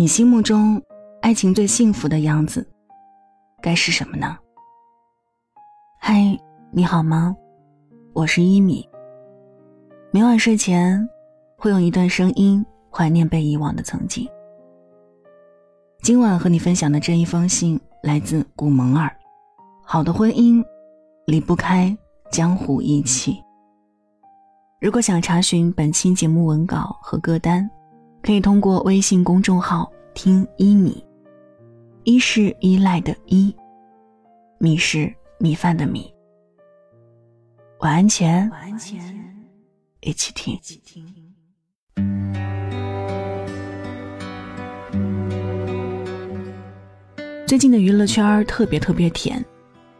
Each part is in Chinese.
你心目中爱情最幸福的样子，该是什么呢？嗨，你好吗？我是一米。每晚睡前会用一段声音怀念被遗忘的曾经。今晚和你分享的这一封信来自古蒙尔。好的婚姻离不开江湖义气。如果想查询本期节目文稿和歌单。可以通过微信公众号听一米，一是依赖的依，米是米饭的米。晚安前，晚安前，一起听。最近的娱乐圈特别特别甜，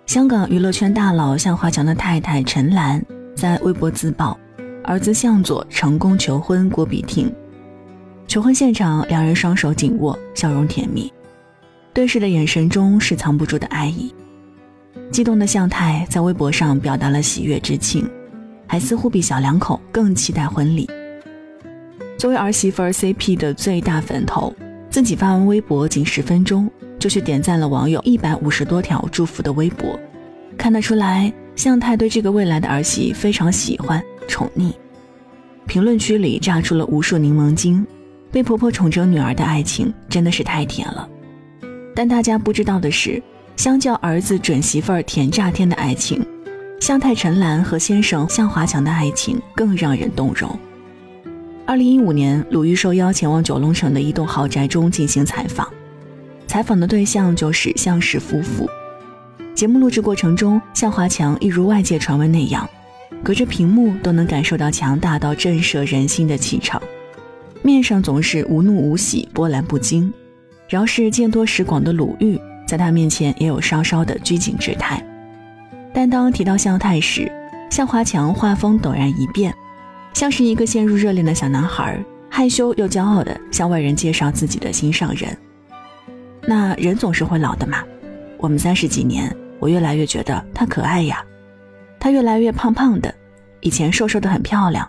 香港娱乐圈大佬向华强的太太陈岚在微博自曝，儿子向佐成功求婚郭碧婷。求婚现场，两人双手紧握，笑容甜蜜，对视的眼神中是藏不住的爱意。激动的向太在微博上表达了喜悦之情，还似乎比小两口更期待婚礼。作为儿媳妇 CP 的最大粉头，自己发完微博仅十分钟，就去点赞了网友一百五十多条祝福的微博，看得出来，向太对这个未来的儿媳非常喜欢宠溺。评论区里炸出了无数柠檬精。被婆婆宠成女儿的爱情真的是太甜了，但大家不知道的是，相较儿子准媳妇儿甜炸天的爱情，向太陈岚和先生向华强的爱情更让人动容。二零一五年，鲁豫受邀前往九龙城的一栋豪宅中进行采访，采访的对象就是向氏夫妇。节目录制过程中，向华强一如外界传闻那样，隔着屏幕都能感受到强大到震慑人心的气场。面上总是无怒无喜、波澜不惊，饶是见多识广的鲁豫，在他面前也有稍稍的拘谨之态。但当提到向太时，向华强画风陡然一变，像是一个陷入热恋的小男孩，害羞又骄傲的向外人介绍自己的心上人。那人总是会老的嘛，我们三十几年，我越来越觉得他可爱呀。他越来越胖胖的，以前瘦瘦的很漂亮，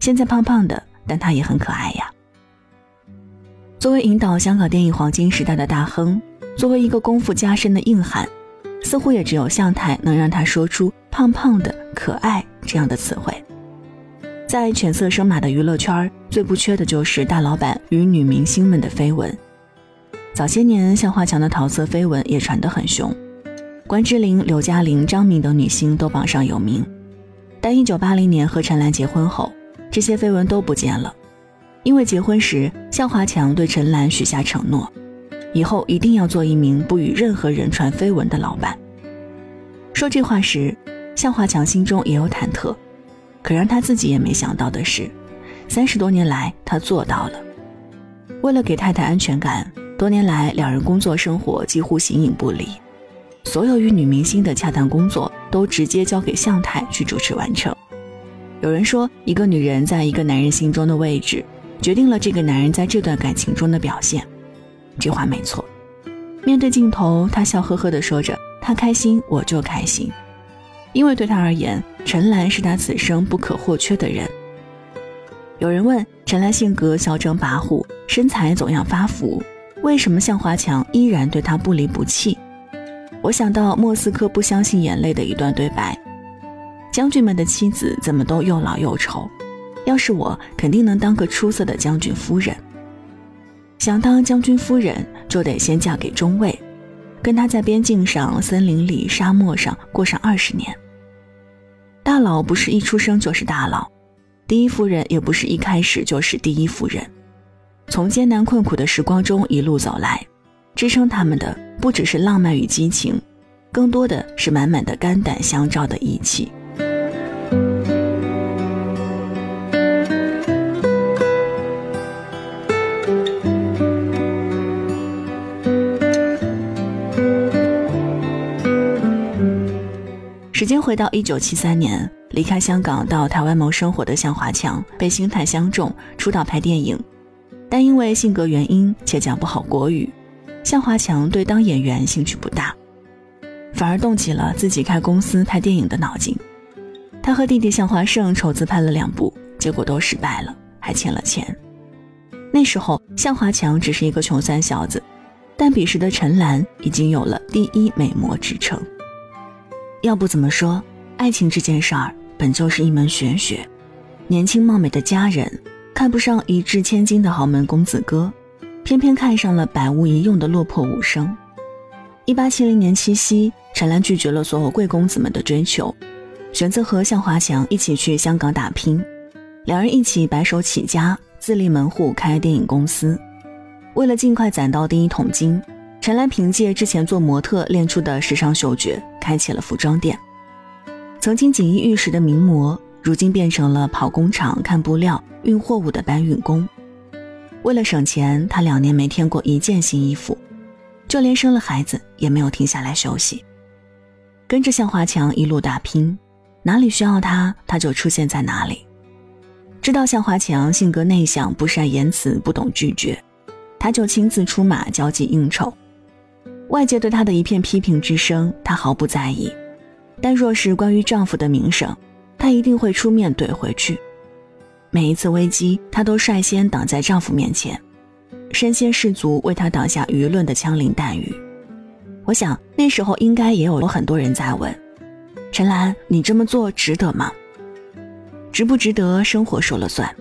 现在胖胖的。但他也很可爱呀。作为引导香港电影黄金时代的大亨，作为一个功夫加深的硬汉，似乎也只有向太能让他说出“胖胖的可爱”这样的词汇。在犬色生马的娱乐圈，最不缺的就是大老板与女明星们的绯闻。早些年，向华强的桃色绯闻也传得很凶，关之琳、刘嘉玲、张敏等女星都榜上有名。但1980年和陈岚结婚后，这些绯闻都不见了，因为结婚时向华强对陈岚许下承诺，以后一定要做一名不与任何人传绯闻的老板。说这话时，向华强心中也有忐忑，可让他自己也没想到的是，三十多年来他做到了。为了给太太安全感，多年来两人工作生活几乎形影不离，所有与女明星的洽谈工作都直接交给向太去主持完成。有人说，一个女人在一个男人心中的位置，决定了这个男人在这段感情中的表现。这话没错。面对镜头，他笑呵呵地说着：“他开心，我就开心。”因为对他而言，陈岚是他此生不可或缺的人。有人问陈岚性格嚣张跋扈，身材总要发福，为什么向华强依然对她不离不弃？我想到莫斯科不相信眼泪的一段对白。将军们的妻子怎么都又老又丑，要是我，肯定能当个出色的将军夫人。想当将军夫人，就得先嫁给中尉，跟他在边境上、森林里、沙漠上过上二十年。大佬不是一出生就是大佬，第一夫人也不是一开始就是第一夫人。从艰难困苦的时光中一路走来，支撑他们的不只是浪漫与激情，更多的是满满的肝胆相照的义气。回到一九七三年，离开香港到台湾谋生活的向华强被星探相中，出道拍电影，但因为性格原因且讲不好国语，向华强对当演员兴趣不大，反而动起了自己开公司拍电影的脑筋。他和弟弟向华胜筹资拍了两部，结果都失败了，还欠了钱。那时候向华强只是一个穷酸小子，但彼时的陈岚已经有了第一美模之称。要不怎么说，爱情这件事儿本就是一门玄学。年轻貌美的佳人看不上一掷千金的豪门公子哥，偏偏看上了百无一用的落魄武生。一八七零年七夕，陈岚拒绝了所有贵公子们的追求，选择和向华强一起去香港打拼。两人一起白手起家，自立门户，开电影公司。为了尽快攒到第一桶金，陈岚凭借之前做模特练出的时尚嗅觉。开起了服装店，曾经锦衣玉食的名模，如今变成了跑工厂、看布料、运货物的搬运工。为了省钱，他两年没添过一件新衣服，就连生了孩子也没有停下来休息。跟着向华强一路打拼，哪里需要他，他就出现在哪里。知道向华强性格内向，不善言辞，不懂拒绝，他就亲自出马交际应酬。外界对她的一片批评之声，她毫不在意；但若是关于丈夫的名声，她一定会出面怼回去。每一次危机，她都率先挡在丈夫面前，身先士卒，为他挡下舆论的枪林弹雨。我想那时候应该也有很多人在问：陈岚，你这么做值得吗？值不值得，生活说了算。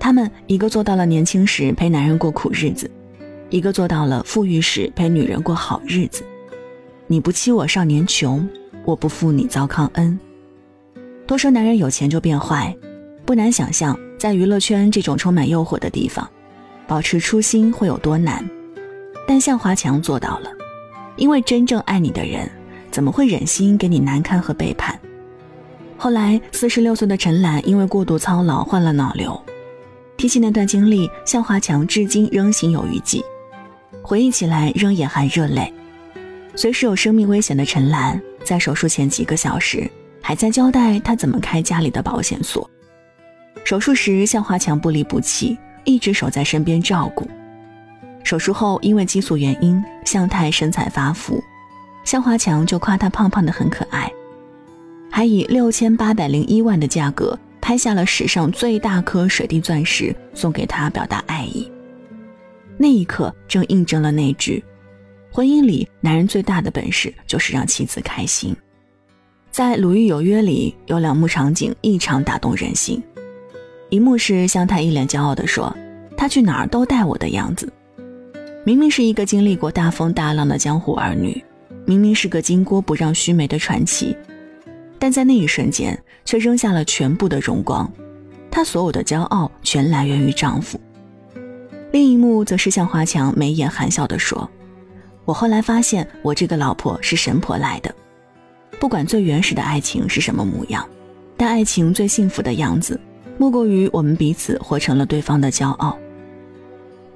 他们一个做到了年轻时陪男人过苦日子。一个做到了富裕时陪女人过好日子，你不欺我少年穷，我不负你糟糠恩。都说男人有钱就变坏，不难想象，在娱乐圈这种充满诱惑的地方，保持初心会有多难。但向华强做到了，因为真正爱你的人，怎么会忍心给你难堪和背叛？后来，四十六岁的陈岚因为过度操劳患了脑瘤，提起那段经历，向华强至今仍心有余悸。回忆起来仍眼含热泪。随时有生命危险的陈岚，在手术前几个小时还在交代她怎么开家里的保险锁。手术时，向华强不离不弃，一直守在身边照顾。手术后，因为激素原因，向太身材发福，向华强就夸她胖胖的很可爱，还以六千八百零一万的价格拍下了史上最大颗水滴钻石，送给她表达爱意。那一刻，正印证了那句：“婚姻里，男人最大的本事就是让妻子开心。”在《鲁豫有约》里，有两幕场景异常打动人心。一幕是香太一脸骄傲地说：“他去哪儿都带我的样子。”明明是一个经历过大风大浪的江湖儿女，明明是个金锅不让须眉的传奇，但在那一瞬间，却扔下了全部的荣光。她所有的骄傲，全来源于丈夫。另一幕则是向华强眉眼含笑地说：“我后来发现，我这个老婆是神婆来的。不管最原始的爱情是什么模样，但爱情最幸福的样子，莫过于我们彼此活成了对方的骄傲。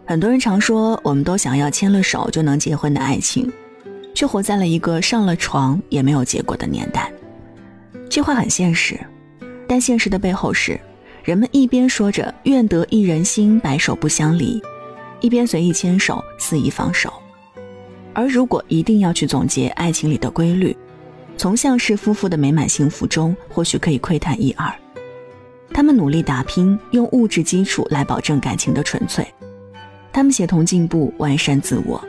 很多人常说，我们都想要牵了手就能结婚的爱情，却活在了一个上了床也没有结果的年代。这话很现实，但现实的背后是。”人们一边说着“愿得一人心，白首不相离”，一边随意牵手，肆意放手。而如果一定要去总结爱情里的规律，从向氏夫妇的美满幸福中，或许可以窥探一二：他们努力打拼，用物质基础来保证感情的纯粹；他们协同进步，完善自我，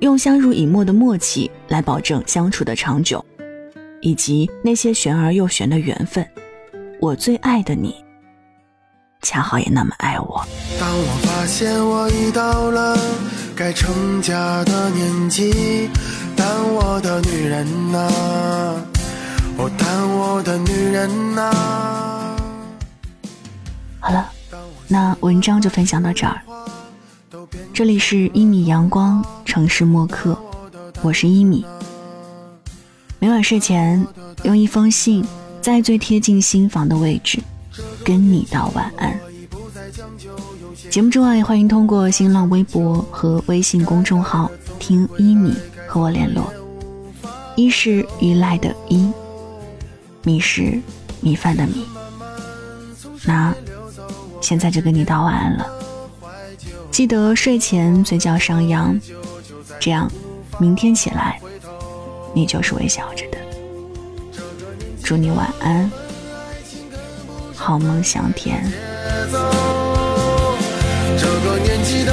用相濡以沫的默契来保证相处的长久；以及那些玄而又玄的缘分。我最爱的你。恰好也那么爱我。当我发现我已到了该成家的年纪，但我的女人呐，我，但我的女人呐。好了，那文章就分享到这儿。这里是一米阳光城市默客，我是一米。每晚睡前用一封信，在最贴近心房的位置。跟你道晚安。节目之外，欢迎通过新浪微博和微信公众号“听一米”和我联络。一是依赖的依，米是米饭的米。那现在就跟你道晚安了。记得睡前嘴角上扬，这样明天起来你就是微笑着的。祝你晚安。好梦想天这个年纪的